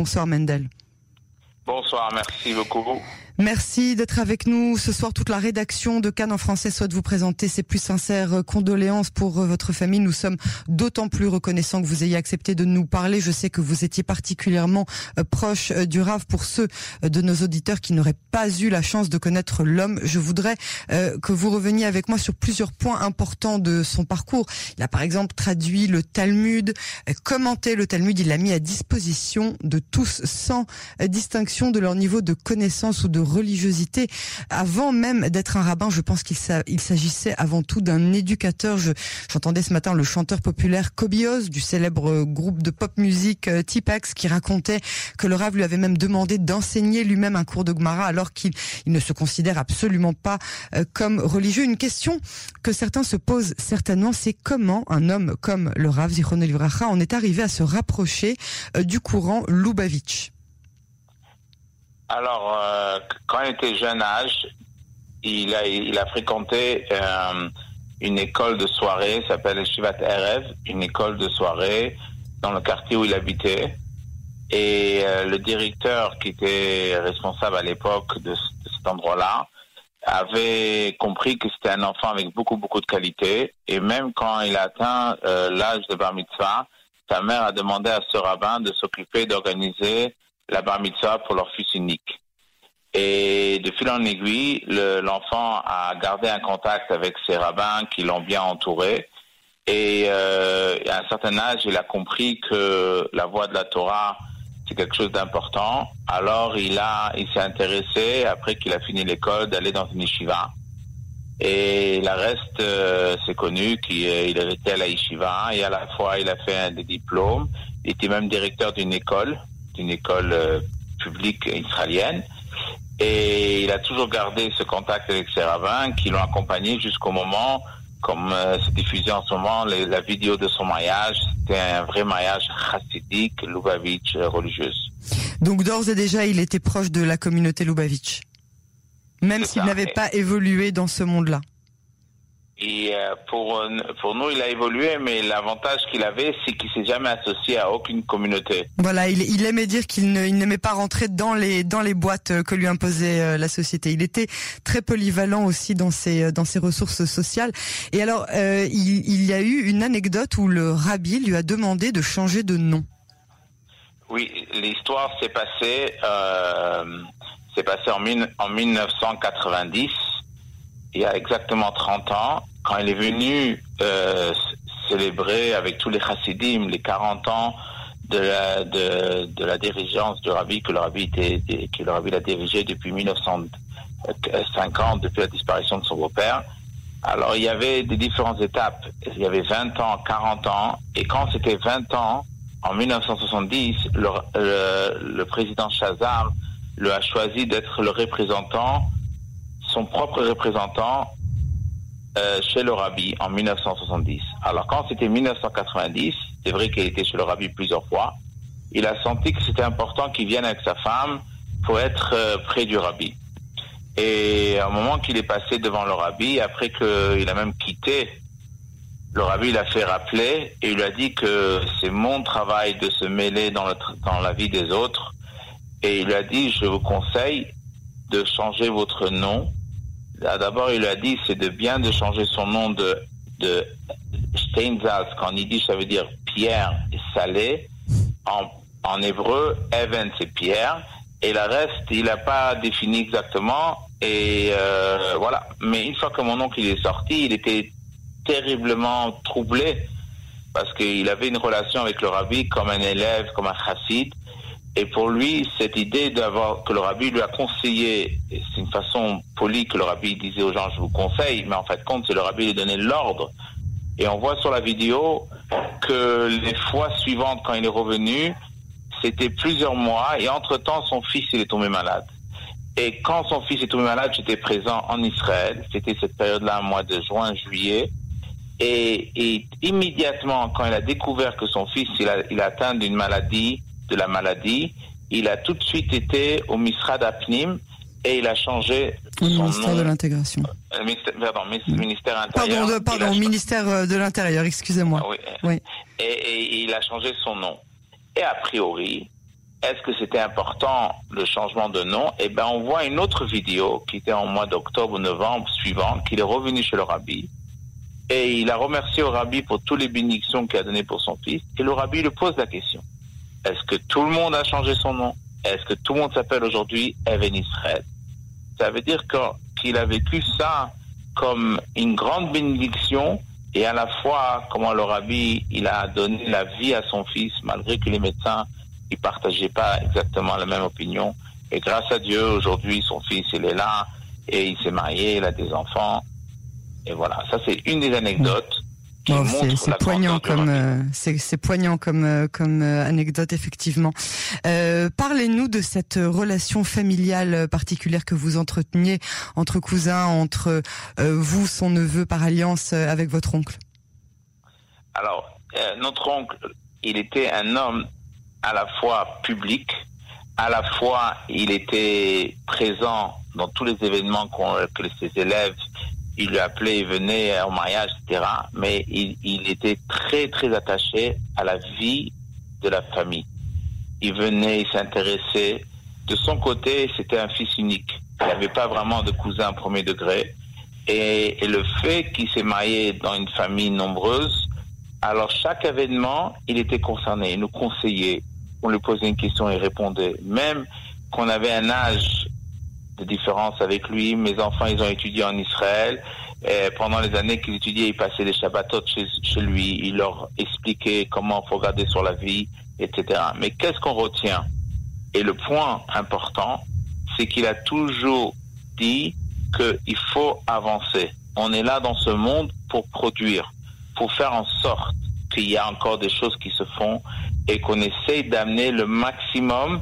Bonsoir Mendel. Bonsoir, merci beaucoup. Merci d'être avec nous ce soir. Toute la rédaction de Cannes en français souhaite vous présenter ses plus sincères condoléances pour euh, votre famille. Nous sommes d'autant plus reconnaissants que vous ayez accepté de nous parler. Je sais que vous étiez particulièrement euh, proche euh, du RAV pour ceux de nos auditeurs qui n'auraient pas eu la chance de connaître l'homme. Je voudrais que vous reveniez avec moi sur plusieurs points importants de son parcours. Il a par exemple traduit le Talmud, commenté le Talmud, il l'a mis à disposition de tous sans distinction de leur niveau de connaissance ou de religiosité. Avant même d'être un rabbin, je pense qu'il s'agissait avant tout d'un éducateur. J'entendais ce matin le chanteur populaire Kobios du célèbre groupe de pop musique euh, Tipex qui racontait que le Rav lui avait même demandé d'enseigner lui-même un cours de Gemara alors qu'il ne se considère absolument pas euh, comme religieux. Une question que certains se posent certainement, c'est comment un homme comme le Rav Zichron Livracha en est arrivé à se rapprocher euh, du courant Lubavitch? Alors, euh, quand il était jeune âge, il a, il a fréquenté euh, une école de soirée, s'appelle Shivat Erev, une école de soirée dans le quartier où il habitait. Et euh, le directeur qui était responsable à l'époque de, cet endroit-là avait compris que c'était un enfant avec beaucoup, beaucoup de qualité. Et même quand il a atteint l'âge de bar mitzvah, sa mère a demandé à ce rabbin de s'occuper d'organiser la bar mitzvah pour leur fils unique. Et de fil en aiguille, l'enfant a gardé un contact avec ses rabbins qui l'ont bien entouré. Et euh, à un certain âge, il a compris que la voie de la Torah, c'est quelque chose d'important. Alors il a, il s'est intéressé après qu'il a fini l'école d'aller dans une yeshiva. Et la reste, euh, c'est connu qu'il était à la yeshiva et à la fois il a fait des diplômes. Il était même directeur d'une école une école euh, publique israélienne. Et il a toujours gardé ce contact avec ses rabbins qui l'ont accompagné jusqu'au moment, comme euh, c'est diffusé en ce moment, la vidéo de son mariage. C'était un vrai mariage chassidique, Lubavitch, euh, religieuse. Donc d'ores et déjà, il était proche de la communauté Lubavitch, même s'il n'avait pas évolué dans ce monde-là. Et euh, pour, euh, pour nous, il a évolué, mais l'avantage qu'il avait, c'est qu'il s'est jamais associé à aucune communauté. Voilà, il, il aimait dire qu'il n'aimait pas rentrer dans les, dans les boîtes euh, que lui imposait la société. Il était très polyvalent aussi dans ses, dans ses ressources sociales. Et alors, il, il y a eu une anecdote où le rabbi lui a demandé de changer de nom. Oui, l'histoire s'est passée, euh, s'est passée en, en 1990 il y a exactement 30 ans, quand il est venu euh, célébrer avec tous les chassidim les 40 ans de la, de, de la dirigeance du rabbi que le rabbi, était, que le rabbi a dirigé depuis 1950, depuis la disparition de son beau-père. Alors il y avait des différentes étapes. Il y avait 20 ans, 40 ans, et quand c'était 20 ans, en 1970, le, le, le président Chazar le a choisi d'être le représentant son propre représentant euh, chez le rabbi en 1970. Alors quand c'était 1990, c'est vrai qu'il était chez le rabbi plusieurs fois, il a senti que c'était important qu'il vienne avec sa femme pour être euh, près du rabbi. Et au moment qu'il est passé devant le rabbi, après qu'il a même quitté, le rabbi l'a fait rappeler et il lui a dit que c'est mon travail de se mêler dans, dans la vie des autres. Et il lui a dit, je vous conseille de changer votre nom D'abord, il a dit, c'est de bien de changer son nom de, de Steinsalz, qu'en yiddish, ça veut dire pierre salé. En, en hébreu, Even, c'est pierre. Et le reste, il n'a pas défini exactement. Et euh, voilà. Mais une fois que mon oncle est sorti, il était terriblement troublé parce qu'il avait une relation avec le rabbi comme un élève, comme un chassid. Et pour lui, cette idée d'avoir que le rabbi lui a conseillé, c'est une façon polie que le rabbi disait aux gens, je vous conseille, mais en fait compte, c'est le rabbi lui donnait l'ordre. Et on voit sur la vidéo que les fois suivantes, quand il est revenu, c'était plusieurs mois, et entre-temps, son fils, il est tombé malade. Et quand son fils est tombé malade, j'étais présent en Israël. C'était cette période-là, mois de juin, juillet. Et, et, immédiatement, quand il a découvert que son fils, il a, il a atteint d'une maladie, de la maladie, il a tout de suite été au Misrad Apnim et il a changé son ministère de l'intégration. Euh, pardon, ministère intérieur. Pardon, pardon ministère euh, de l'intérieur, excusez-moi. oui. oui. Et, et, il a changé son nom. Et a priori, est-ce que c'était important le changement de nom? Eh ben, on voit une autre vidéo qui était en mois d'octobre ou novembre suivant, qu'il est revenu chez le rabbi et il a remercié au rabbi pour toutes les bénédictions qu'il a données pour son fils. Et le rabbi lui pose la question est-ce que tout le monde a changé son nom? Est-ce que tout le monde s'appelle aujourd'hui Even Israël? Ça veut dire qu'il a vécu ça comme une grande bénédiction et à la fois comment le rabbi il a donné la vie à son fils malgré que les médecins ne partageaient pas exactement la même opinion. Et grâce à Dieu, aujourd'hui, son fils, il est là et il s'est marié, il a des enfants. Et voilà, ça c'est une des anecdotes. C'est poignant comme euh, c'est poignant comme euh, comme euh, anecdote effectivement. Parlez-nous de cette relation familiale particulière que vous entreteniez entre cousins, entre vous, son neveu par alliance avec votre oncle. Alors notre oncle, il était un homme à la fois public, à la fois il était présent dans tous les événements que ses élèves il lui appelait, il venait au mariage, etc. Mais il, était très, très attaché à la vie de la famille. Il venait, il s'intéressait. De son côté, c'était un fils unique. Il n'avait pas vraiment de cousin premier degré. Et, le fait qu'il s'est marié dans une famille nombreuse, alors chaque événement, il était concerné. Il nous conseillait. On lui posait une question, il répondait. Même qu'on avait un âge différence avec lui. Mes enfants, ils ont étudié en Israël. Pendant les années qu'ils étudiaient, ils passaient les Shabbatot chez, lui. Il leur expliquait comment faut regarder sur la vie, etc. Mais qu'est-ce qu'on retient? Et le point important, c'est qu'il a toujours dit qu'il faut avancer. On est là dans ce monde pour produire, pour faire en sorte qu'il y a encore des choses qui se font et qu'on essaye d'amener le maximum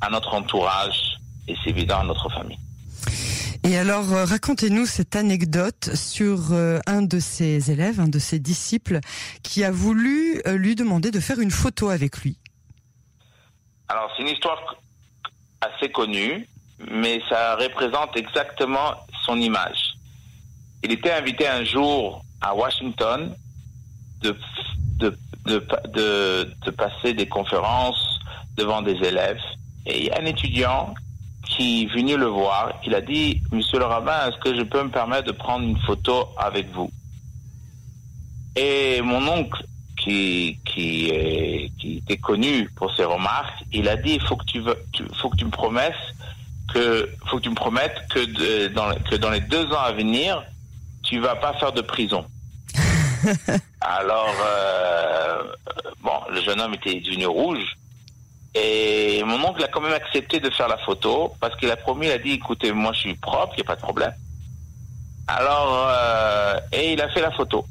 à notre entourage, et c'est évident à notre famille. Et alors, euh, racontez-nous cette anecdote sur euh, un de ses élèves, un de ses disciples, qui a voulu euh, lui demander de faire une photo avec lui. Alors, c'est une histoire assez connue, mais ça représente exactement son image. Il était invité un jour à Washington de, de, de, de passer des conférences devant des élèves. Et il y a un étudiant qui est venu le voir, il a dit, Monsieur le rabbin, est-ce que je peux me permettre de prendre une photo avec vous? Et mon oncle, qui, qui, est, qui était connu pour ses remarques, il a dit, il faut que tu, veux, faut que tu me promettes que, faut que tu me promettes que, dans, que dans les deux ans à venir, tu vas pas faire de prison. Alors, euh, bon, le jeune homme était devenu rouge. Et mon oncle a quand même accepté de faire la photo parce qu'il a promis, il a dit, écoutez, moi je suis propre, il n'y a pas de problème. Alors, euh, et il a fait la photo.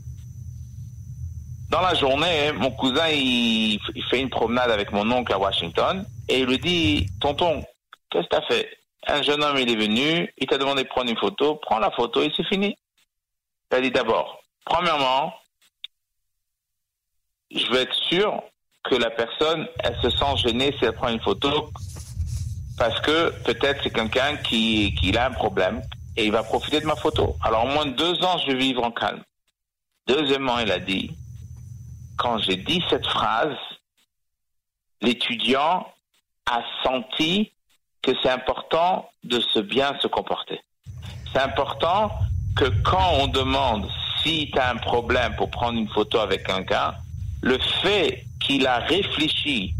Dans la journée, mon cousin, il, fait une promenade avec mon oncle à Washington et il lui dit, tonton, qu'est-ce que tu as fait? Un jeune homme, il est venu, il t'a demandé de prendre une photo, prends la photo et c'est fini. Il a dit d'abord, premièrement, je veux être sûr que la personne, elle se sent gênée si elle prend une photo parce que peut-être c'est quelqu'un qui, qui a un problème et il va profiter de ma photo. Alors, au moins deux ans, je vais vivre en calme. Deuxièmement, il a dit, quand j'ai dit cette phrase, l'étudiant a senti que c'est important de se bien se comporter. C'est important que quand on demande si tu as un problème pour prendre une photo avec quelqu'un, le fait qu'il a réfléchi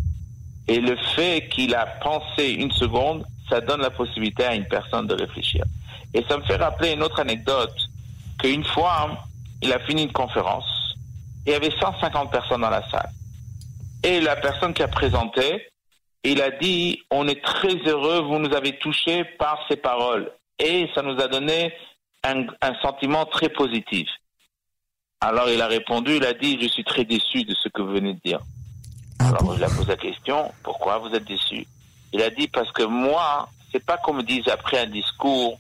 et le fait qu'il a pensé une seconde, ça donne la possibilité à une personne de réfléchir. Et ça me fait rappeler une autre anecdote, qu'une fois, il a fini une conférence, il y avait 150 personnes dans la salle. Et la personne qui a présenté, il a dit, on est très heureux, vous nous avez touchés par ces paroles. Et ça nous a donné un sentiment très positif. Alors il a répondu, il a dit, je suis très déçu de ce que vous venez de dire. Ah Alors il a posé la question, pourquoi vous êtes déçu? Il a dit, parce que moi, c'est pas qu'on me dise après un discours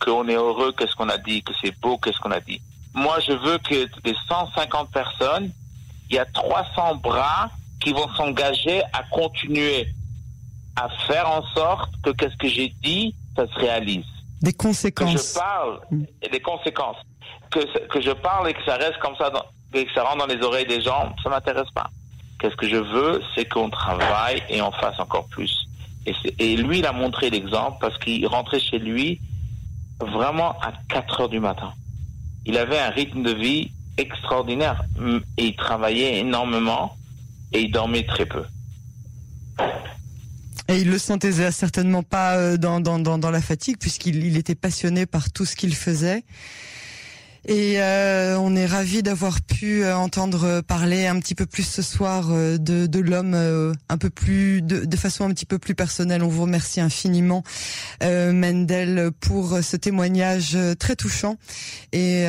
qu'on est heureux, qu'est-ce qu'on a dit, que c'est beau, qu'est-ce qu'on a dit. Moi, je veux que des 150 personnes, il y a 300 bras qui vont s'engager à continuer à faire en sorte que qu'est-ce que j'ai dit, ça se réalise. Des conséquences. Que je parle et des conséquences que, que je parle et que ça reste comme ça, et que ça rentre dans les oreilles des gens, ça m'intéresse pas. Qu'est-ce que je veux, c'est qu'on travaille et on fasse encore plus. Et, et lui, il a montré l'exemple parce qu'il rentrait chez lui vraiment à 4 heures du matin. Il avait un rythme de vie extraordinaire et il travaillait énormément et il dormait très peu. Et il le sentait certainement pas euh, dans, la fatigue puisqu'il il était passionné par tout ce qu'il faisait. Et euh, on est ravi d'avoir pu euh, entendre parler un petit peu plus ce soir euh, de, de l'homme un peu plus de, de, façon un petit peu plus personnelle. On vous remercie infiniment, Mendel, pour ce témoignage très touchant. Et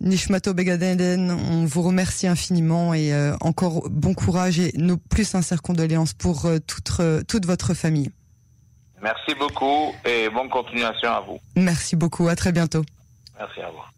Nishmato Begadenden, on vous remercie infiniment et encore bon courage et nos plus sincères condoléances pour toute, toute votre famille. Merci beaucoup et bonne continuation à vous. Merci beaucoup. À très bientôt. Merci à vous.